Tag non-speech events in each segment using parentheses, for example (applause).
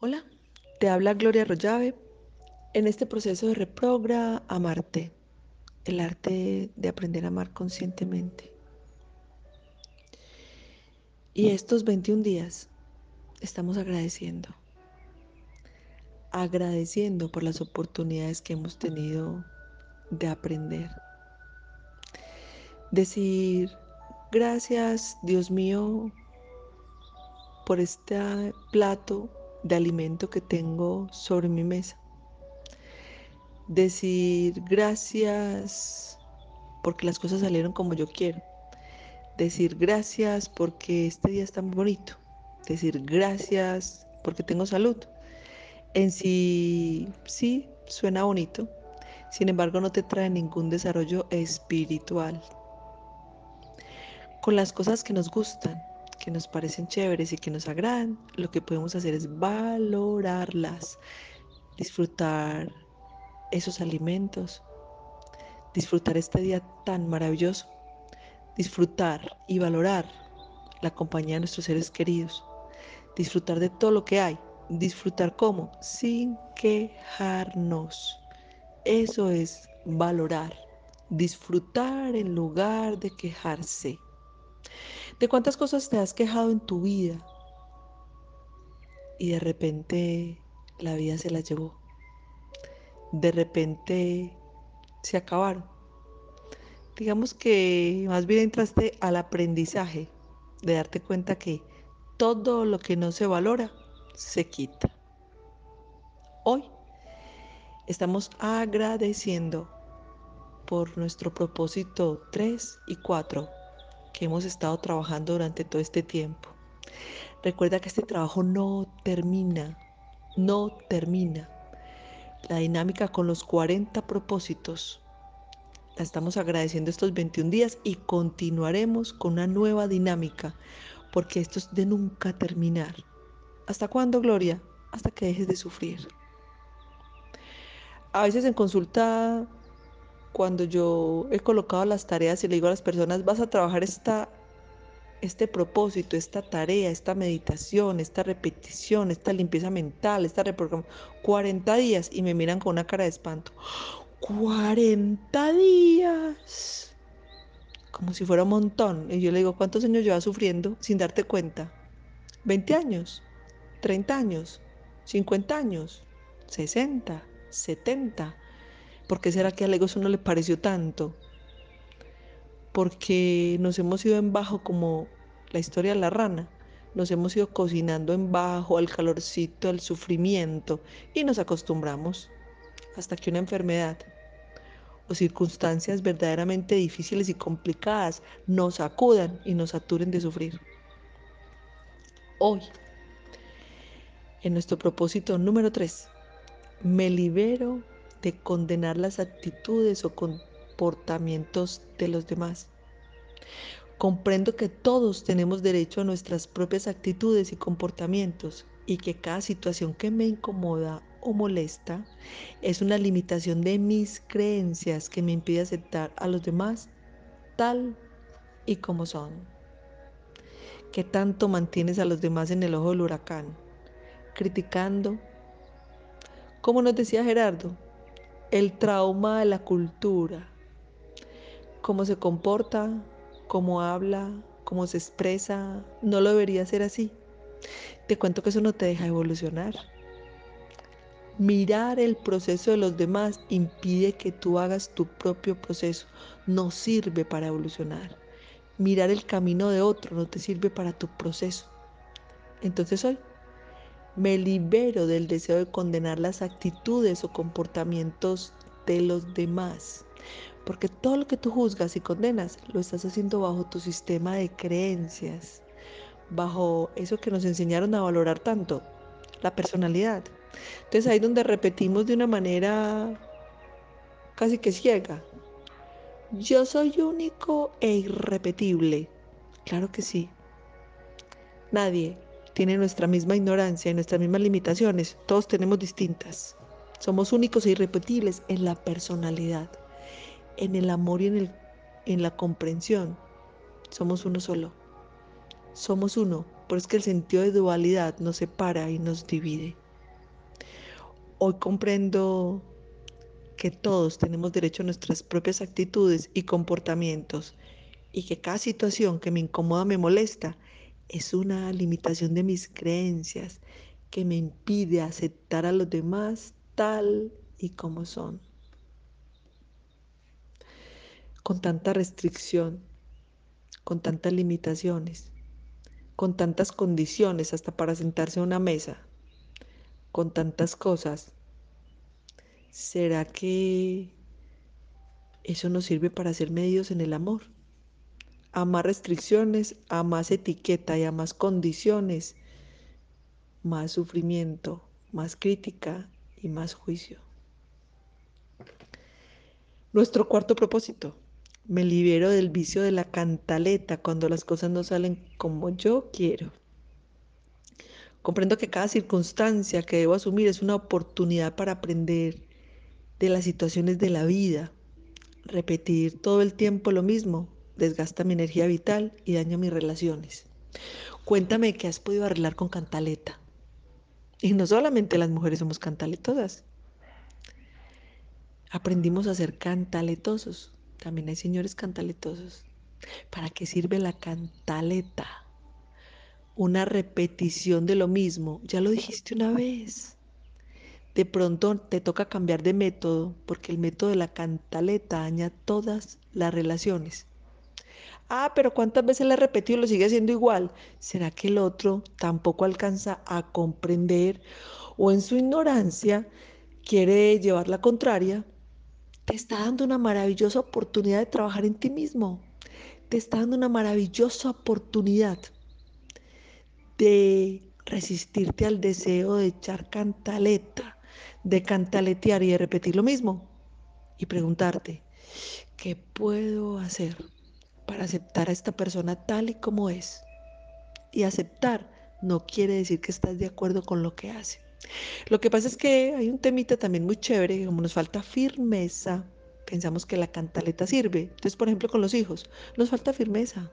Hola, te habla Gloria Rollave en este proceso de reprogra amarte, el arte de aprender a amar conscientemente. Y estos 21 días estamos agradeciendo, agradeciendo por las oportunidades que hemos tenido de aprender. Decir, gracias Dios mío por este plato de alimento que tengo sobre mi mesa. Decir gracias porque las cosas salieron como yo quiero. Decir gracias porque este día está muy bonito. Decir gracias porque tengo salud. En sí, sí, suena bonito. Sin embargo, no te trae ningún desarrollo espiritual. Con las cosas que nos gustan, que nos parecen chéveres y que nos agradan, lo que podemos hacer es valorarlas, disfrutar esos alimentos, disfrutar este día tan maravilloso, disfrutar y valorar la compañía de nuestros seres queridos, disfrutar de todo lo que hay, disfrutar como, sin quejarnos. Eso es valorar, disfrutar en lugar de quejarse. ¿De cuántas cosas te has quejado en tu vida? Y de repente la vida se las llevó. De repente se acabaron. Digamos que más bien entraste al aprendizaje de darte cuenta que todo lo que no se valora se quita. Hoy estamos agradeciendo por nuestro propósito 3 y 4 que hemos estado trabajando durante todo este tiempo. Recuerda que este trabajo no termina, no termina. La dinámica con los 40 propósitos la estamos agradeciendo estos 21 días y continuaremos con una nueva dinámica porque esto es de nunca terminar. ¿Hasta cuándo, Gloria? Hasta que dejes de sufrir. A veces en consulta cuando yo he colocado las tareas y le digo a las personas, vas a trabajar esta, este propósito, esta tarea, esta meditación, esta repetición, esta limpieza mental, esta reprogramación, 40 días y me miran con una cara de espanto. 40 días. Como si fuera un montón. Y yo le digo, ¿cuántos años llevas sufriendo sin darte cuenta? ¿20 años? ¿30 años? ¿50 años? ¿60? ¿70? ¿Por qué será que a no le pareció tanto? Porque nos hemos ido en bajo como la historia de la rana. Nos hemos ido cocinando en bajo al calorcito, al sufrimiento y nos acostumbramos hasta que una enfermedad o circunstancias verdaderamente difíciles y complicadas nos acudan y nos saturen de sufrir. Hoy, en nuestro propósito número 3, me libero de condenar las actitudes o comportamientos de los demás. Comprendo que todos tenemos derecho a nuestras propias actitudes y comportamientos y que cada situación que me incomoda o molesta es una limitación de mis creencias que me impide aceptar a los demás tal y como son. ¿Qué tanto mantienes a los demás en el ojo del huracán? Criticando. Como nos decía Gerardo, el trauma de la cultura, cómo se comporta, cómo habla, cómo se expresa, no lo debería ser así. Te cuento que eso no te deja evolucionar. Mirar el proceso de los demás impide que tú hagas tu propio proceso, no sirve para evolucionar. Mirar el camino de otro no te sirve para tu proceso. Entonces hoy me libero del deseo de condenar las actitudes o comportamientos de los demás. Porque todo lo que tú juzgas y condenas lo estás haciendo bajo tu sistema de creencias, bajo eso que nos enseñaron a valorar tanto, la personalidad. Entonces ahí donde repetimos de una manera casi que ciega. Yo soy único e irrepetible. Claro que sí. Nadie, tiene nuestra misma ignorancia y nuestras mismas limitaciones. Todos tenemos distintas. Somos únicos e irrepetibles en la personalidad, en el amor y en, el, en la comprensión. Somos uno solo. Somos uno, pero que el sentido de dualidad nos separa y nos divide. Hoy comprendo que todos tenemos derecho a nuestras propias actitudes y comportamientos y que cada situación que me incomoda, me molesta, es una limitación de mis creencias que me impide aceptar a los demás tal y como son. Con tanta restricción, con tantas limitaciones, con tantas condiciones hasta para sentarse a una mesa, con tantas cosas, ¿será que eso nos sirve para ser medios en el amor? A más restricciones, a más etiqueta y a más condiciones, más sufrimiento, más crítica y más juicio. Nuestro cuarto propósito. Me libero del vicio de la cantaleta cuando las cosas no salen como yo quiero. Comprendo que cada circunstancia que debo asumir es una oportunidad para aprender de las situaciones de la vida. Repetir todo el tiempo lo mismo desgasta mi energía vital y daña mis relaciones. Cuéntame qué has podido arreglar con cantaleta. Y no solamente las mujeres somos cantaletosas. Aprendimos a ser cantaletosos. También hay señores cantaletosos. ¿Para qué sirve la cantaleta? Una repetición de lo mismo. Ya lo dijiste una vez. De pronto te toca cambiar de método porque el método de la cantaleta daña todas las relaciones. Ah, pero ¿cuántas veces le he repetido y lo sigue haciendo igual? ¿Será que el otro tampoco alcanza a comprender o en su ignorancia quiere llevar la contraria? Te está dando una maravillosa oportunidad de trabajar en ti mismo. Te está dando una maravillosa oportunidad de resistirte al deseo de echar cantaleta, de cantaletear y de repetir lo mismo y preguntarte, ¿qué puedo hacer? Para aceptar a esta persona tal y como es. Y aceptar no quiere decir que estás de acuerdo con lo que hace. Lo que pasa es que hay un temita también muy chévere, como nos falta firmeza, pensamos que la cantaleta sirve. Entonces, por ejemplo, con los hijos, nos falta firmeza.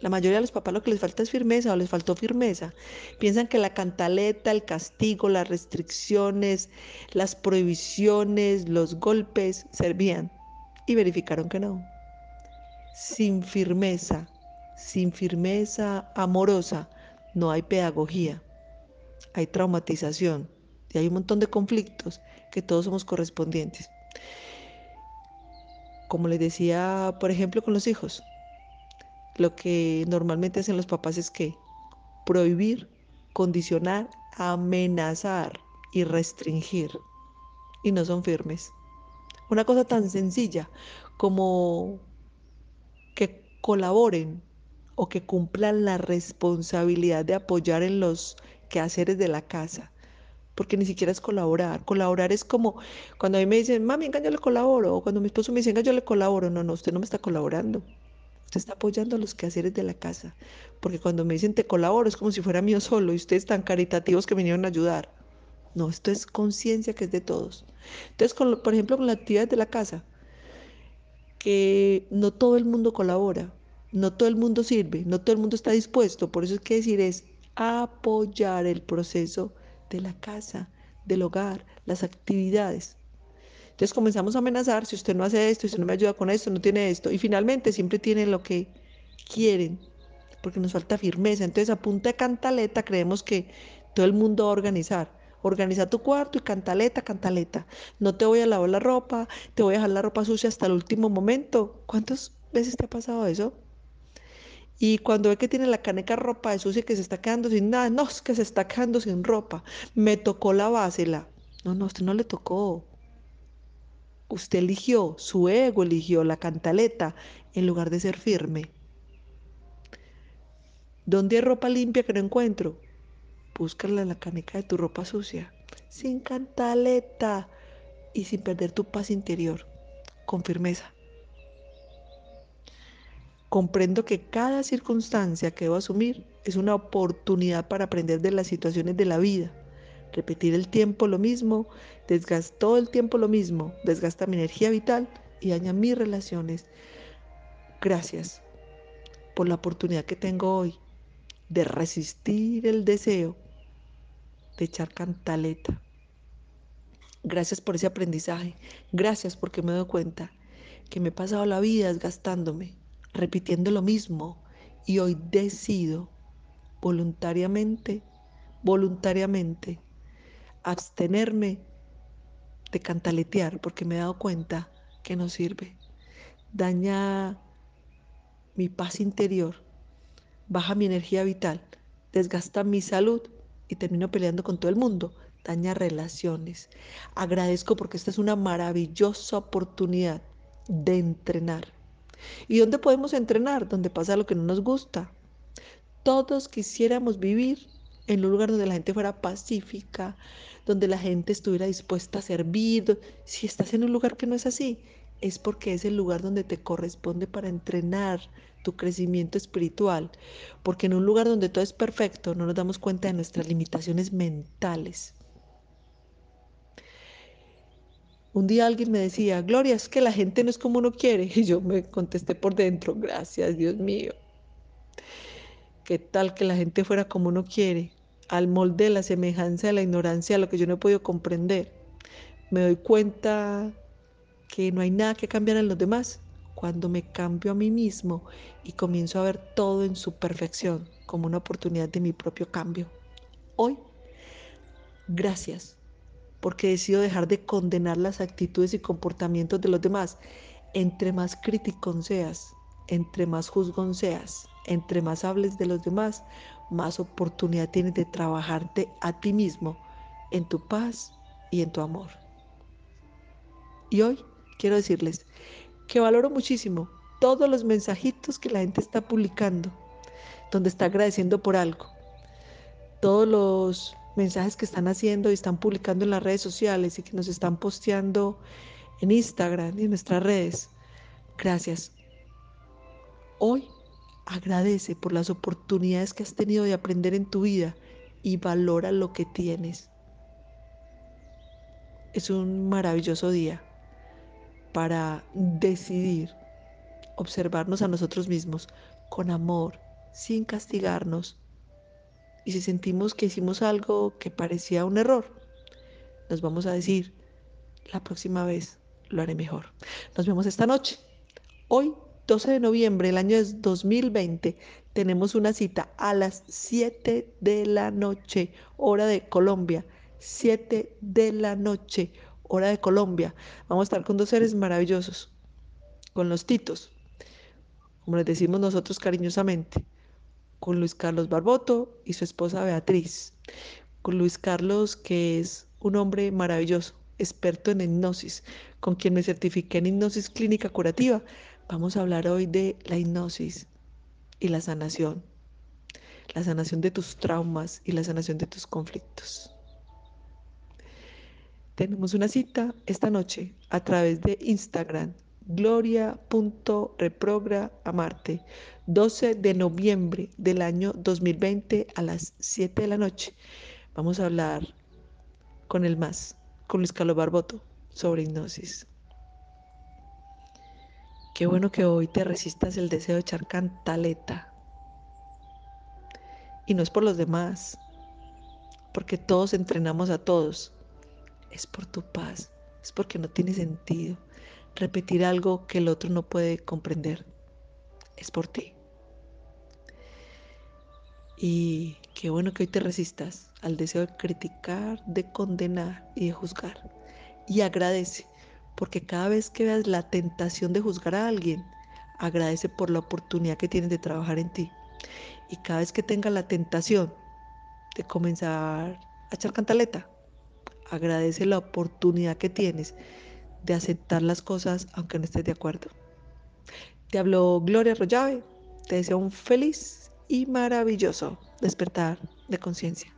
La mayoría de los papás lo que les falta es firmeza o les faltó firmeza. Piensan que la cantaleta, el castigo, las restricciones, las prohibiciones, los golpes servían y verificaron que no sin firmeza, sin firmeza amorosa, no hay pedagogía, hay traumatización y hay un montón de conflictos que todos somos correspondientes. Como les decía, por ejemplo, con los hijos, lo que normalmente hacen los papás es que prohibir, condicionar, amenazar y restringir. Y no son firmes. Una cosa tan sencilla como colaboren o que cumplan la responsabilidad de apoyar en los quehaceres de la casa. Porque ni siquiera es colaborar. Colaborar es como cuando a mí me dicen, mami, venga, le colaboro. O cuando mi esposo me dice, venga, le colaboro. No, no, usted no me está colaborando. Usted está apoyando a los quehaceres de la casa. Porque cuando me dicen te colaboro es como si fuera mío solo y ustedes tan caritativos que vinieron a ayudar. No, esto es conciencia que es de todos. Entonces, por ejemplo, con las actividades de la casa que no todo el mundo colabora, no todo el mundo sirve, no todo el mundo está dispuesto. Por eso es que decir es apoyar el proceso de la casa, del hogar, las actividades. Entonces comenzamos a amenazar, si usted no hace esto, si usted no me ayuda con esto, no tiene esto. Y finalmente siempre tienen lo que quieren, porque nos falta firmeza. Entonces a punta de cantaleta creemos que todo el mundo va a organizar. Organiza tu cuarto y cantaleta, cantaleta. No te voy a lavar la ropa, te voy a dejar la ropa sucia hasta el último momento. ¿Cuántas veces te ha pasado eso? Y cuando ve que tiene la caneca ropa de sucia que se está quedando sin nada, no, es que se está quedando sin ropa. Me tocó lavásela. No, no, usted no le tocó. Usted eligió, su ego eligió la cantaleta en lugar de ser firme. ¿Dónde hay ropa limpia que no encuentro? búscala en la caneca de tu ropa sucia, sin cantaleta y sin perder tu paz interior, con firmeza. Comprendo que cada circunstancia que debo asumir es una oportunidad para aprender de las situaciones de la vida. Repetir el tiempo lo mismo, desgastó el tiempo lo mismo, desgasta mi energía vital y daña mis relaciones. Gracias por la oportunidad que tengo hoy de resistir el deseo de echar cantaleta Gracias por ese aprendizaje. Gracias porque me doy cuenta que me he pasado la vida desgastándome, repitiendo lo mismo y hoy decido voluntariamente, voluntariamente, abstenerme de cantaletear porque me he dado cuenta que no sirve. Daña mi paz interior, baja mi energía vital, desgasta mi salud y termino peleando con todo el mundo, daña relaciones. Agradezco porque esta es una maravillosa oportunidad de entrenar. ¿Y dónde podemos entrenar? Donde pasa lo que no nos gusta. Todos quisiéramos vivir en un lugar donde la gente fuera pacífica, donde la gente estuviera dispuesta a servir. Si estás en un lugar que no es así, es porque es el lugar donde te corresponde para entrenar tu crecimiento espiritual. Porque en un lugar donde todo es perfecto no nos damos cuenta de nuestras limitaciones mentales. Un día alguien me decía, Gloria, es que la gente no es como uno quiere. (laughs) Y yo me contesté por dentro, gracias Dios mío. ¿Qué tal que la gente fuera como uno quiere? Al molde de la semejanza de la ignorancia, lo que yo no he podido comprender. Me doy cuenta que no hay nada que cambiar en los demás cuando me cambio a mí mismo y comienzo a ver todo en su perfección como una oportunidad de mi propio cambio. Hoy, gracias, porque decido dejar de condenar las actitudes y comportamientos de los demás. Entre más crítico seas, entre más juzgón seas, entre más hables de los demás, más oportunidad tienes de trabajarte a ti mismo en tu paz y en tu amor. Y hoy quiero decirles que valoro muchísimo todos los mensajitos que la gente está publicando, donde está agradeciendo por algo. Todos los mensajes que están haciendo y están publicando en las redes sociales y que nos están posteando en Instagram y en nuestras redes. Gracias. Hoy agradece por las oportunidades que has tenido de aprender en tu vida y valora lo que tienes. Es un maravilloso día para decidir observarnos a nosotros mismos con amor, sin castigarnos. Y si sentimos que hicimos algo que parecía un error, nos vamos a decir, la próxima vez lo haré mejor. Nos vemos esta noche. Hoy, 12 de noviembre del año 2020, tenemos una cita a las 7 de la noche, hora de Colombia. 7 de la noche, hora de Colombia. Vamos a estar con dos seres maravillosos, con los Titos, como les decimos nosotros cariñosamente, con Luis Carlos Barboto y su esposa Beatriz. Con Luis Carlos, que es un hombre maravilloso, experto en hipnosis, con quien me certifiqué en hipnosis clínica curativa. Vamos a hablar hoy de la hipnosis y la sanación. La sanación de tus traumas y la sanación de tus conflictos. Tenemos una cita esta noche a través de Instagram, gloria.reprogramarte, 12 de noviembre del año 2020 a las 7 de la noche. Vamos a hablar con el más, con Luis Carlos Barboto, sobre hipnosis. Qué bueno que hoy te resistas el deseo de echar cantaleta. Y no es por los demás, porque todos entrenamos a todos es por tu paz, es porque no tiene sentido repetir algo que el otro no puede comprender. Es por ti. Y qué bueno que hoy te resistas al deseo de criticar, de condenar y de juzgar. Y agradece, porque cada vez que veas la tentación de juzgar a alguien, agradece por la oportunidad que tienes de trabajar en ti. Y cada vez que tengas la tentación de comenzar a echar cantaleta, agradece la oportunidad que tienes de aceptar las cosas aunque no estés de acuerdo. Te hablo Gloria Rollave, te deseo un feliz y maravilloso despertar de conciencia.